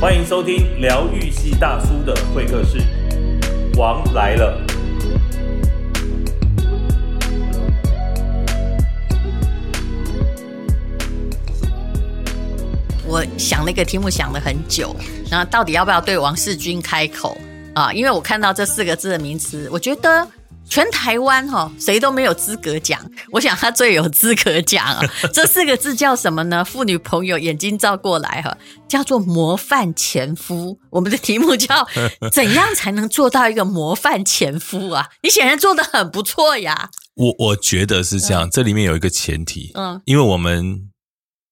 欢迎收听疗愈系大叔的会客室，王来了。我想那个题目想了很久，然后到底要不要对王世军开口啊？因为我看到这四个字的名词，我觉得全台湾哈谁都没有资格讲，我想他最有资格讲啊。这四个字叫什么呢？妇女朋友眼睛照过来哈，叫做模范前夫。我们的题目叫 怎样才能做到一个模范前夫啊？你显然做的很不错呀。我我觉得是这样，这里面有一个前提，嗯，因为我们。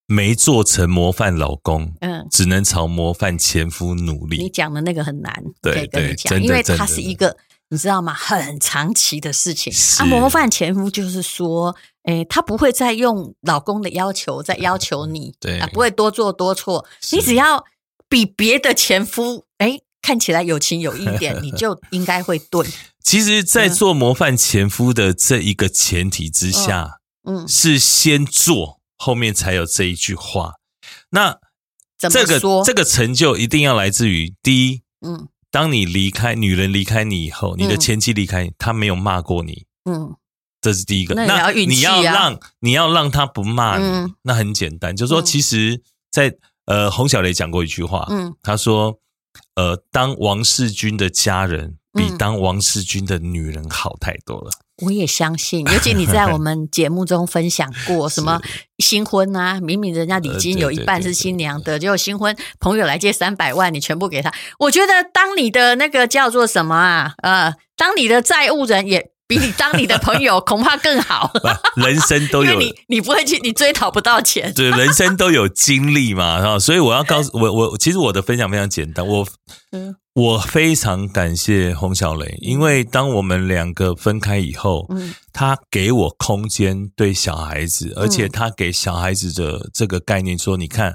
没做成模范老公，嗯，只能朝模范前夫努力。你讲的那个很难，对对，讲，因为它是一个你知道吗？很长期的事情。啊，模范前夫就是说，哎，他不会再用老公的要求再要求你，对啊，不会多做多错。你只要比别的前夫哎看起来有情有义点，你就 应该会对。其实，在做模范前夫的这一个前提之下，嗯，是先做。后面才有这一句话，那这个这个成就一定要来自于第一，嗯，当你离开女人离开你以后，你的前妻离开你，他没有骂过你，嗯，这是第一个。那你要让你要让他不骂你，那很简单，就是说，其实，在呃，洪小雷讲过一句话，嗯，他说，呃，当王世军的家人比当王世军的女人好太多了。我也相信，尤其你在我们节目中分享过 什么新婚啊，明明人家礼金有一半是新娘的，结果新婚朋友来借三百万，你全部给他。我觉得当你的那个叫做什么啊，呃，当你的债务人也。比你当你的朋友恐怕更好。人生都有 你，你不会去，你追讨不到钱。对，人生都有经历嘛，哈。所以我要告诉我，我其实我的分享非常简单。我，我非常感谢洪小雷，因为当我们两个分开以后，嗯，他给我空间对小孩子，而且他给小孩子的这个概念说，你看，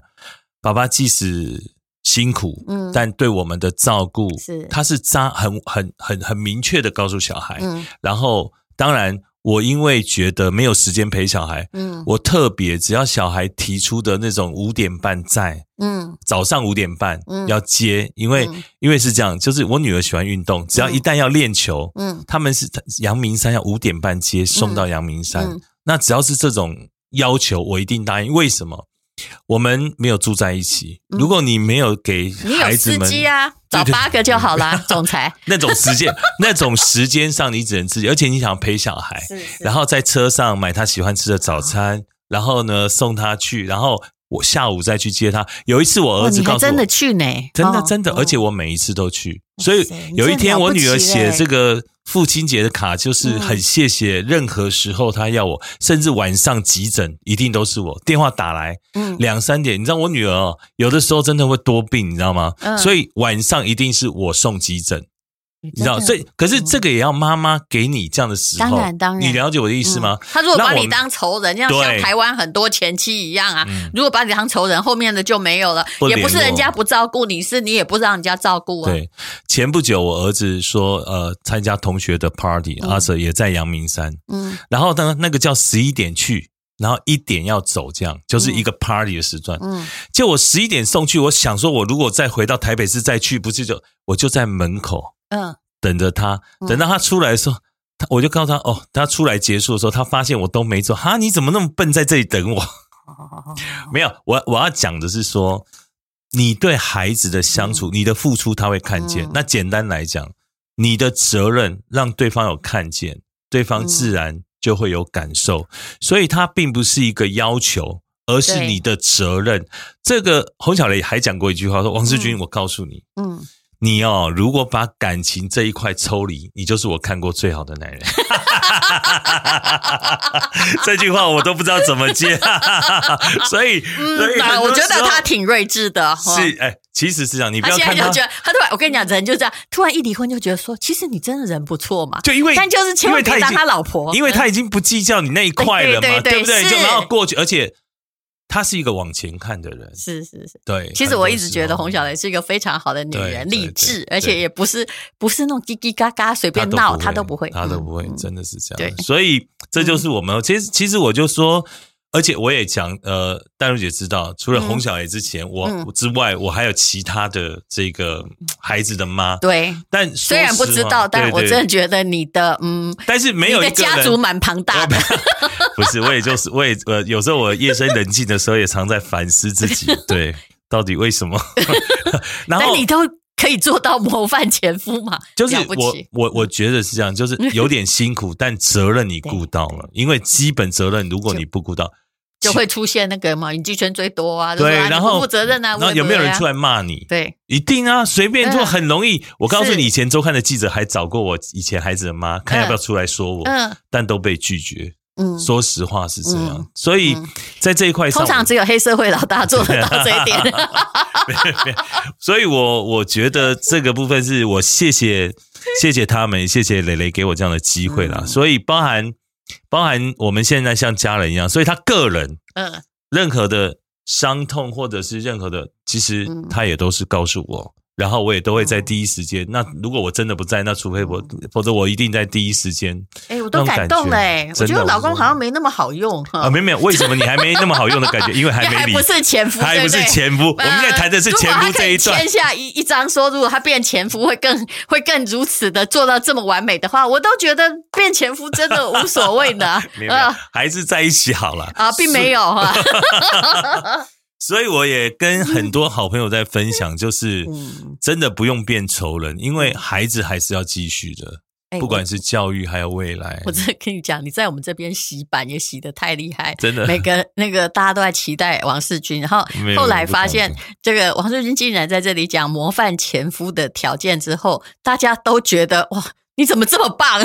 爸爸即使。辛苦，嗯，但对我们的照顾是，他是扎很很很很明确的告诉小孩，嗯，然后当然我因为觉得没有时间陪小孩，嗯，我特别只要小孩提出的那种五点半在，嗯，早上五点半要接，因为因为是这样，就是我女儿喜欢运动，只要一旦要练球，嗯，他们是阳明山要五点半接送到阳明山，那只要是这种要求，我一定答应。为什么？我们没有住在一起。如果你没有给孩子们啊，找八个就好啦。总裁那种时间，那种时间上你只能自己，而且你想陪小孩，然后在车上买他喜欢吃的早餐，然后呢送他去，然后我下午再去接他。有一次我儿子告诉我，真的去呢，真的真的，而且我每一次都去。所以有一天我女儿写这个。父亲节的卡就是很谢谢，任何时候他要我，甚至晚上急诊一定都是我电话打来，嗯，两三点，你知道我女儿有的时候真的会多病，你知道吗？所以晚上一定是我送急诊。你知道，所以可是这个也要妈妈给你这样的时候，当然当然，你了解我的意思吗？他如果把你当仇人，像像台湾很多前妻一样啊，如果把你当仇人，后面的就没有了，也不是人家不照顾你，是你也不让人家照顾啊。对，前不久我儿子说，呃，参加同学的 party，阿 Sir 也在阳明山，嗯，然后呢，那个叫十一点去，然后一点要走，这样就是一个 party 的时段，嗯，就我十一点送去，我想说，我如果再回到台北市再去，不是就我就在门口，嗯。等着他，等到他出来的时候，他我就告诉他哦，他出来结束的时候，他发现我都没走，哈，你怎么那么笨，在这里等我？没有，我我要讲的是说，你对孩子的相处，你的付出他会看见。那简单来讲，你的责任让对方有看见，对方自然就会有感受。所以，他并不是一个要求，而是你的责任。这个洪小雷还讲过一句话，说：“王志军，我告诉你，嗯。”你哦，如果把感情这一块抽离，你就是我看过最好的男人。这句话我都不知道怎么接，所以，所以我觉得他挺睿智的。是，哎，其实是这样，你不要看他，他突然，我跟你讲，人就这样，突然一离婚就觉得说，其实你真的人不错嘛。就因为，但就是千万别当他老婆，因为他已经不计较你那一块了嘛，对不对？就然后过去，而且。他是一个往前看的人，是是是，对。其实我一直觉得洪小雷是一个非常好的女人，励志，而且也不是不是那种叽叽嘎嘎随便闹，她都不会，她都不会，真的是这样。对，所以这就是我们。其实其实我就说，而且我也讲，呃，戴茹姐知道，除了洪小爷之前，我嗯之外，我还有其他的这个孩子的妈。对，但虽然不知道，但我真的觉得你的嗯，但是没有你一个家族蛮庞大的。不是，我也就是我也呃，有时候我夜深人静的时候，也常在反思自己，对，到底为什么？然后但你都可以做到模范前夫嘛？就是我。我我觉得是这样，就是 有点辛苦，但责任你顾到了，因为基本责任如果你不顾到，就会出现那个嘛，你鸡圈最多啊，对，然后不负责任啊，然后有没有人出来？骂你？对，一定啊，随便做嗯很容易。我告诉你，以前周刊的记者还找过我以前孩子的妈，看要不要出来说我，嗯但都被拒绝。嗯，说实话是这样嗯，所以嗯在这一块上，通常只有黑社会老大做得到这一点。所以我我觉得这个部分是我谢谢谢谢他们，谢谢磊磊给我这样的机会啦。嗯所以包含包含我们现在像家人一样，所以他个人嗯，任何的伤痛或者是任何的，其实嗯他也都是告诉我。然后我也都会在第一时间。那如果我真的不在，那除非我，否则我一定在第一时间哎，我都感动了哎，我觉得我老公好像没那么好用哈啊，没有没有，为什么你还没那么好用的感觉？因为还没离，还不是前夫，还不是前夫。我们现在谈的是前夫这一段签。下一一张说，如果他变前夫会更 会更如此的做到这么完美的话，我都觉得变前夫真的无所谓的 没有没有呃，还是在一起好了啊，并没有哈。所以我也跟很多好朋友在分享，就是嗯。真的不用变仇人，因为孩子还是要继续的，哎不管是教育还有未来。我。真的跟你讲，你在我们这边洗版也洗的太厉害，真的。每个那个大家都在期待王世军，然后后来发现这个王世军竟然在这里讲模范前夫的条件之后，大家都觉得哇，你怎么这么棒？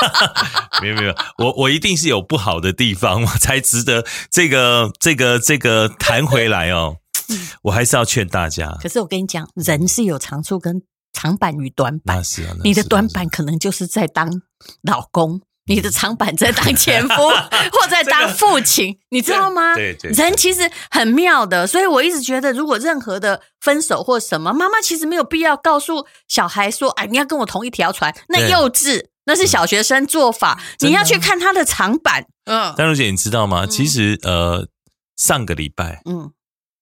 没有没有，我我一定是有不好的地方，我才值得这个这个这个弹回来哦。我还是要劝大家，可是我跟你讲，人是有长处跟长板与短板那，是啊，那你的短板可能就是在当老公。你的长板在当前夫，或在当父亲，你知道吗？对对人其实很妙的，所以我一直觉得，如果任何的分手或什么，妈妈其实没有必要告诉小孩说：“哎，你要跟我同一条船。”那幼稚，那是小学生做法。你要去看他的长板。嗯丹如姐，你知道吗？嗯其实呃，上个礼拜嗯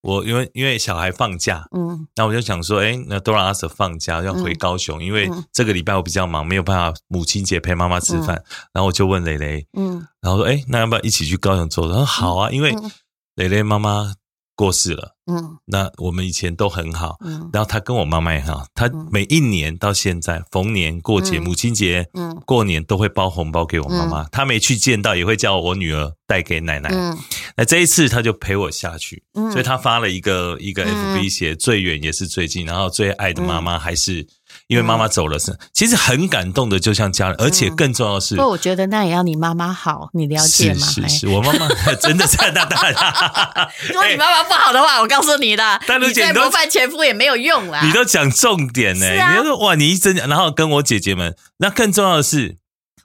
我因为因为小孩放假，嗯。那我就想说，哎，那 Dora 阿 Sir 放假要回高雄，因为嗯这个礼拜我比较忙，没有办法母亲节陪妈妈吃饭。然后我就问蕾蕾，嗯。然后说，哎，那要不要一起去高雄走？他说好啊，因为嗯。蕾蕾妈妈过世了，嗯。那我们以前都很好。嗯。然后他跟我妈妈也很好，她嗯。每一年到现在，逢年过节、嗯。母亲节、嗯。过年都会包红包给我妈妈。他没去见到，也会叫我女儿带给奶奶。嗯。那这一次他就陪我下去，嗯。所以他发了一个一个嗯。FB 写最远也是最近，然后最爱的妈妈还是因为妈妈走了是，其实很感动的，就像家人，而且更重要的是不，。我觉得那也要你妈妈好，你了解吗？哎是是是，我妈妈 真的是那当然，如果你妈妈不好的话，我告诉你的，但你再模范前夫也没有用啦。你都讲重点呢、你就说哇，你一真讲，然后跟我姐姐们，那更重要的是，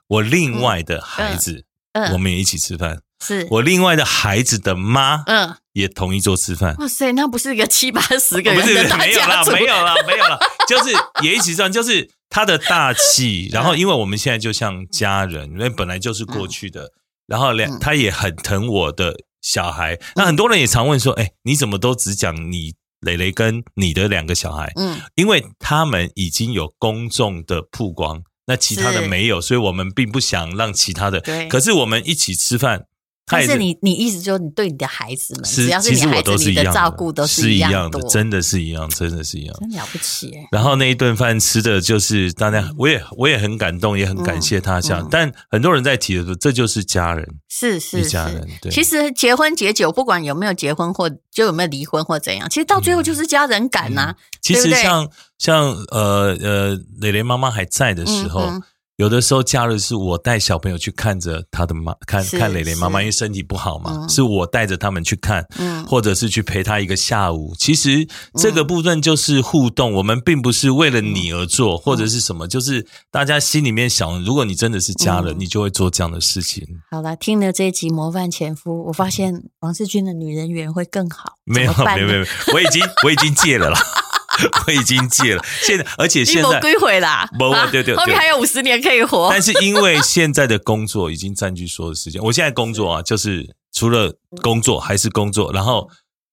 我另外的孩子，嗯。我们也一起吃饭，是我另外的孩子的妈嗯，也同一桌吃饭。哇塞，那不是一个七八十个不是人的大没有啦，没有啦，没有啦，就是也一起这样，就是他的大气。然后，因为我们现在就像家人，因为本来就是过去的，然后两嗯他也很疼我的小孩。那很多人也常问说，哎，你怎么都只讲你磊磊跟你的两个小孩？嗯因为他们已经有公众的曝光，那其他的没有，所以我们并不想让其他的。对可是我们一起吃饭，但是你你意思就是你对你的孩子们，只要是你孩子，你的都是一样照顾都是一样的，真的是一样，真的是一样。真了不起哎。然后那一顿饭吃的就是大家，我也我也很感动，也很感谢他这样。嗯。但很多人在提的说，这就是家人，是是一家人对。其实结婚结久，不管有没有结婚或就有没有离婚或怎样，其实到最后就是家人感呐、其实像像呃呃，蕾蕾妈妈还在的时候，有的时候假日是我带小朋友去看着他的妈，看看蕾蕾妈妈，因为身体不好嘛，嗯。是我带着他们去看，嗯。或者是去陪他一个下午。其实这个部分就是互动，我们并不是为了你而做，或者是什么，就是大家心里面想，如果你真的是家人，嗯。你就会做这样的事情。好了，听了这一集《模范前夫》，我发现王世军的女人缘会更好。没有没有没有，我已经我已经戒了啦，我已经戒了。现在而且现在，归回啦，没啊对对对后面还有五十年可以活但。是因为现在的工作已经占据所有时间，我现在工作啊，就是除了工作还是工作，然后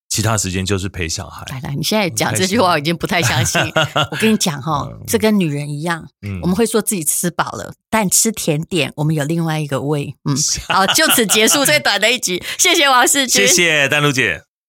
其他时间就是陪小孩。来来，你现在讲这句话，我已经不太相信。我跟你讲哈，这跟女人一样，我们会说自己吃饱了，但吃甜点，我们有另外一个胃。嗯，好，就此结束最短的一集，谢谢王世军，谢谢丹露姐。